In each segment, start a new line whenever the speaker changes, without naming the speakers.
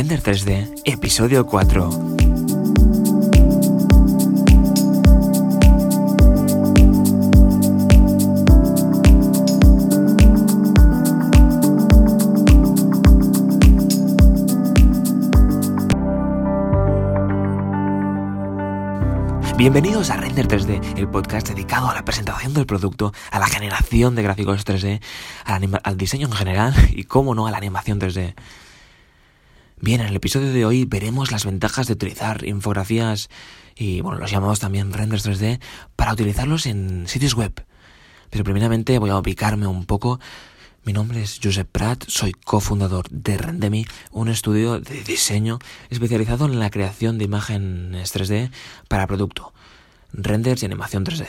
Render 3D, episodio 4. Bienvenidos a Render 3D, el podcast dedicado a la presentación del producto, a la generación de gráficos 3D, al, diseño en general y, cómo no, a la animación 3D. Bien, en el episodio de hoy veremos las ventajas de utilizar infografías y, bueno, los llamamos también renders 3D para utilizarlos en sitios web. Pero primeramente voy a ubicarme un poco mi nombre es Josep Prat, soy cofundador de Rendemi, un estudio de diseño especializado en la creación de imágenes 3D para producto, renders y animación 3D.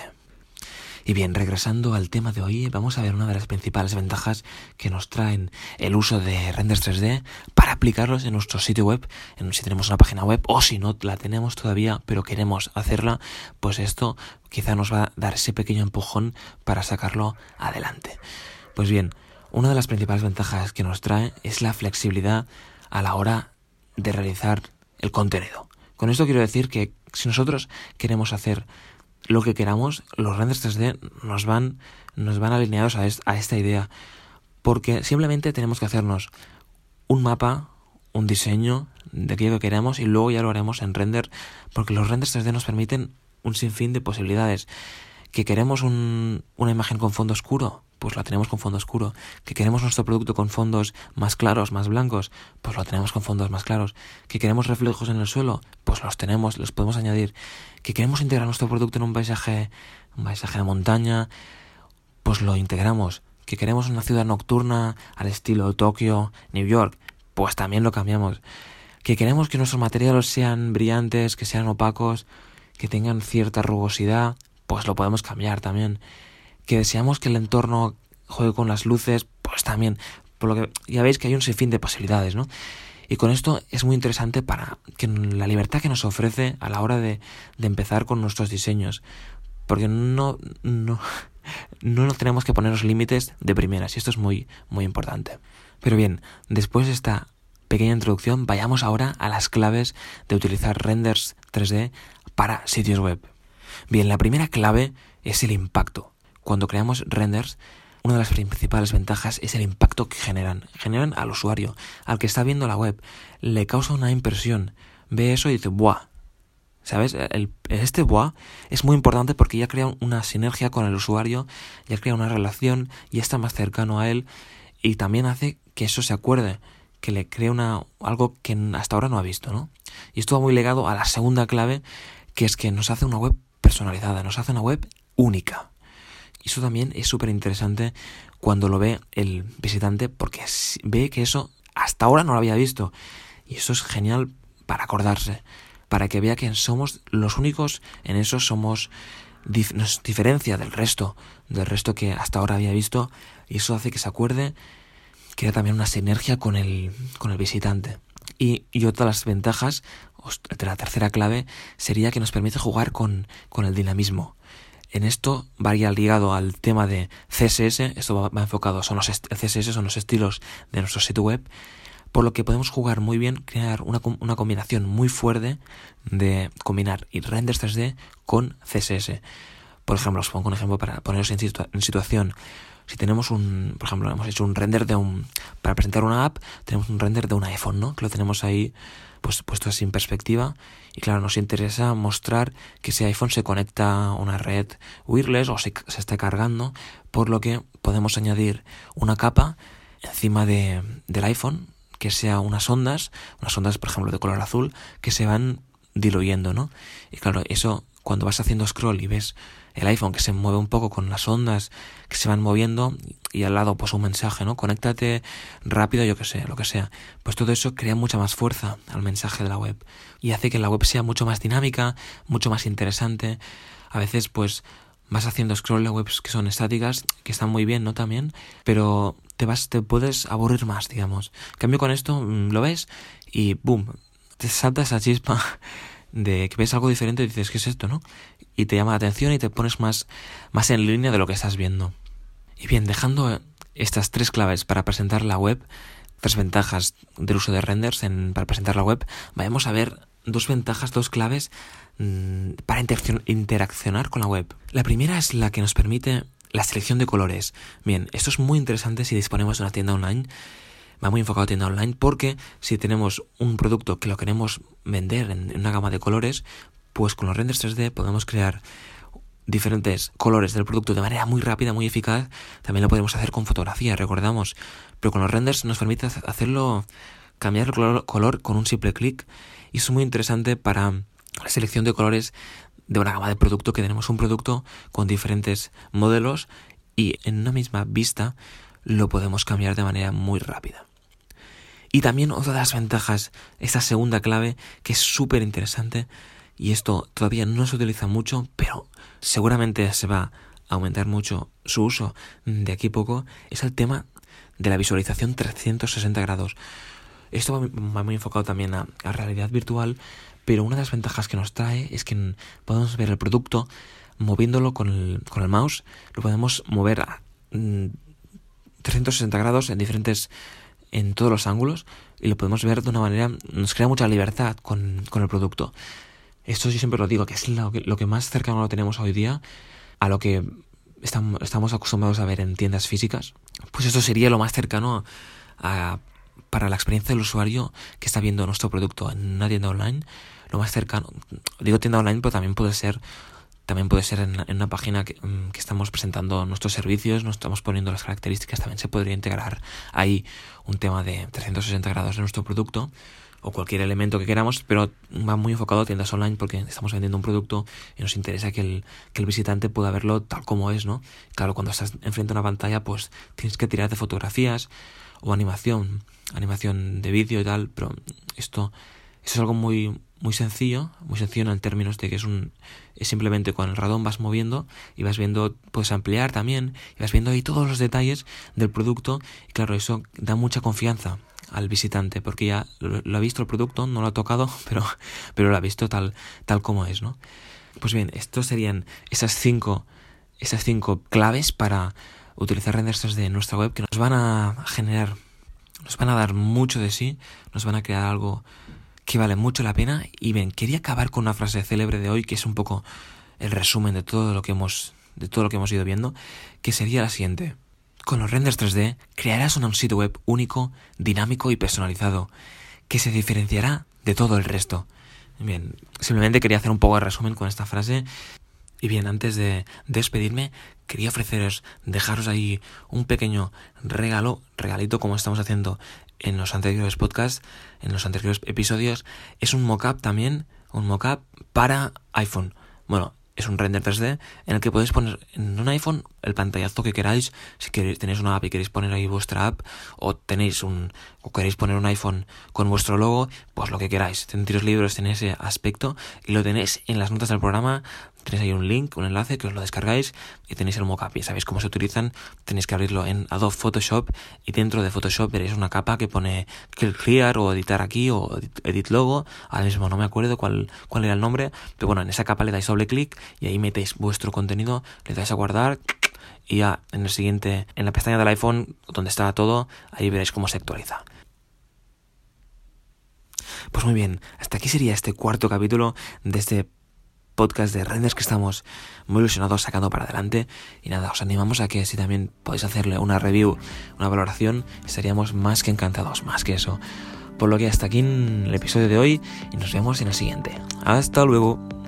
Y bien, regresando al tema de hoy, vamos a ver una de las principales ventajas que nos traen el uso de renders 3D para aplicarlos en nuestro sitio web, en, si tenemos una página web o si no la tenemos todavía pero queremos hacerla, pues esto quizá nos va a dar ese pequeño empujón para sacarlo adelante. Pues bien, una de las principales ventajas que nos trae es la flexibilidad a la hora de realizar el contenido. Con esto quiero decir que si nosotros queremos hacer lo que queramos, los renders 3D nos van, nos van alineados a, a esta idea. Porque simplemente tenemos que hacernos un mapa, un diseño de aquello que queremos y luego ya lo haremos en render. Porque los renders 3D nos permiten un sinfín de posibilidades. Que queremos un, una imagen con fondo oscuro, pues la tenemos con fondo oscuro. Que queremos nuestro producto con fondos más claros, más blancos, pues lo tenemos con fondos más claros. Que queremos reflejos en el suelo, pues los tenemos, los podemos añadir. Que queremos integrar nuestro producto en un paisaje, un paisaje de montaña, pues lo integramos. Que queremos una ciudad nocturna al estilo Tokio, New York, pues también lo cambiamos. Que queremos que nuestros materiales sean brillantes, que sean opacos, que tengan cierta rugosidad, pues lo podemos cambiar también que deseamos que el entorno juegue con las luces, pues también, por lo que ya veis que hay un sinfín de posibilidades, ¿no? Y con esto es muy interesante para que la libertad que nos ofrece a la hora de, de empezar con nuestros diseños. Porque no, no, no tenemos que poner los límites de primeras, y esto es muy, muy importante. Pero bien, después de esta pequeña introducción, vayamos ahora a las claves de utilizar renders 3D para sitios web. Bien, la primera clave es el impacto cuando creamos renders, una de las principales ventajas es el impacto que generan. Generan al usuario, al que está viendo la web. Le causa una impresión. Ve eso y dice, ¡buah! ¿Sabes? El, este ¡buah! es muy importante porque ya crea una sinergia con el usuario, ya crea una relación, y está más cercano a él y también hace que eso se acuerde, que le crea una, algo que hasta ahora no ha visto, ¿no? Y esto va muy ligado a la segunda clave, que es que nos hace una web personalizada, nos hace una web única. Y eso también es súper interesante cuando lo ve el visitante porque ve que eso hasta ahora no lo había visto. Y eso es genial para acordarse, para que vea que somos los únicos en eso, somos nos diferencia del resto, del resto que hasta ahora había visto, y eso hace que se acuerde hay también una sinergia con el, con el visitante. Y, y otra de las ventajas, la tercera clave, sería que nos permite jugar con, con el dinamismo. En esto varía ligado al tema de CSS, esto va, enfocado, son los CSS son los estilos de nuestro sitio web, por lo que podemos jugar muy bien, crear una, una combinación muy fuerte de combinar renders 3D con CSS. Por ejemplo, os pongo un ejemplo para poneros en, en situación. Si tenemos un, por ejemplo, hemos hecho un render de un, para presentar una app, tenemos un render de un iPhone, ¿no? Que lo tenemos ahí pues puesto así en perspectiva y claro, nos interesa mostrar que ese iPhone se conecta a una red wireless o se, se está cargando, por lo que podemos añadir una capa encima de, del iPhone que sea unas ondas, unas ondas por ejemplo de color azul, que se van diluyendo, ¿no? Y claro, eso cuando vas haciendo scroll y ves el iPhone que se mueve un poco con las ondas que se van moviendo y al lado pues un mensaje, ¿no? Conéctate rápido, yo que sé, lo que sea. Pues todo eso crea mucha más fuerza al mensaje de la web y hace que la web sea mucho más dinámica, mucho más interesante. A veces pues vas haciendo scroll de webs que son estáticas, que están muy bien, ¿no? También, pero te vas, te puedes aburrir más, digamos. En cambio con esto mm, lo ves y boom, te salta esa chispa de que ves algo diferente y dices, ¿qué es esto, no? Y te llama la atención y te pones más, más en línea de lo que estás viendo. Y bien, dejando estas tres claves para presentar la web, tres ventajas del uso de renders en, para presentar la web, vayamos a ver dos ventajas, dos claves mm, para interaccionar con la web. La primera es la que nos permite la selección de colores. Bien, esto es muy interesante si disponemos de una tienda online. Va muy enfocado a tienda online porque si tenemos un producto que lo queremos vender en una gama de colores, pues con los renders 3D podemos crear diferentes colores del producto de manera muy rápida, muy eficaz. También lo podemos hacer con fotografía, recordamos. Pero con los renders nos permite hacerlo, cambiar el color, color con un simple clic. Y es muy interesante para la selección de colores de una gama de producto que tenemos un producto con diferentes modelos y en una misma vista lo podemos cambiar de manera muy rápida. Y también otra de las ventajas, esta segunda clave que es súper interesante y esto todavía no se utiliza mucho, pero seguramente se va a aumentar mucho su uso de aquí a poco, es el tema de la visualización 360 grados. Esto va muy enfocado también a, a realidad virtual, pero una de las ventajas que nos trae es que podemos ver el producto moviéndolo con el, con el mouse, lo podemos mover a 360 mm, grados en diferentes en todos los ángulos y lo podemos ver de una manera, nos crea mucha libertad con, con el producto. Esto yo siempre lo digo, que es lo que, lo que más cercano lo tenemos hoy día a lo que estamos, acostumbrados a ver en tiendas físicas. Pues esto sería lo más cercano a, para la experiencia del usuario que está viendo nuestro producto en una tienda online, lo más cercano, digo tienda online, pero también puede ser también puede ser en, una página que, mm, que, estamos presentando nuestros servicios, nos estamos poniendo las características, también se podría integrar ahí un tema de 360 grados de nuestro producto o cualquier elemento que queramos, pero va muy enfocado a tiendas online porque estamos vendiendo un producto y nos interesa que el, que el visitante pueda verlo tal como es, ¿no? Claro, cuando estás enfrente de una pantalla, pues tienes que tirar de fotografías o animación, animación de vídeo y tal, pero esto, esto es algo muy, muy sencillo, muy sencillo en términos de que es un es simplemente con el radón vas moviendo y vas viendo, puedes ampliar también, y vas viendo ahí todos los detalles del producto, y claro, eso da mucha confianza al visitante, porque ya lo, ha visto el producto, no lo ha tocado, pero, pero lo ha visto tal, tal como es, ¿no? Pues bien, estos serían esas cinco, esas cinco claves para utilizar renders de nuestra web que nos van a generar, nos van a dar mucho de sí, nos van a crear algo que vale mucho la pena. Y bien, quería acabar con una frase célebre de hoy que es un poco el resumen de todo lo que hemos, de todo lo que hemos ido viendo, que sería la siguiente. Con los renders 3D crearás un sitio web único, dinámico y personalizado, que se diferenciará de todo el resto. Bien, simplemente quería hacer un poco de resumen con esta frase. Y bien, antes de despedirme, quería ofreceros, dejaros ahí un pequeño regalo, regalito como estamos haciendo en los anteriores podcasts, en los anteriores episodios. Es un mockup también, un mockup para iPhone. Bueno, es un render 3D en el que podéis poner en un iPhone el pantallazo que queráis. Si queréis, tenéis una app y queréis poner ahí vuestra app, o tenéis un, o queréis poner un iPhone con vuestro logo, pues lo que queráis. Tenéis libros tenéis ese aspecto y lo tenéis en las notas del programa. Tenéis ahí un link, un enlace que os lo descargáis y tenéis el mockup. Y sabéis cómo se utilizan. Tenéis que abrirlo en Adobe Photoshop y dentro de Photoshop veréis una capa que pone Clear o editar aquí o edit logo. Ahora mismo no me acuerdo cuál, cuál era el nombre, pero bueno, en esa capa le dais doble clic y ahí metéis vuestro contenido, le dais a guardar y ya en el siguiente, en la pestaña del iPhone, donde está todo, ahí veréis cómo se actualiza. Pues muy bien, hasta aquí sería este cuarto capítulo de este podcast de renders que estamos muy ilusionados sacando para adelante. Y nada, os animamos a que si también podéis hacerle una review, una valoración, estaríamos más que encantados, más que eso. Por lo que hasta aquí en el episodio de hoy y nos vemos en el siguiente. Hasta luego.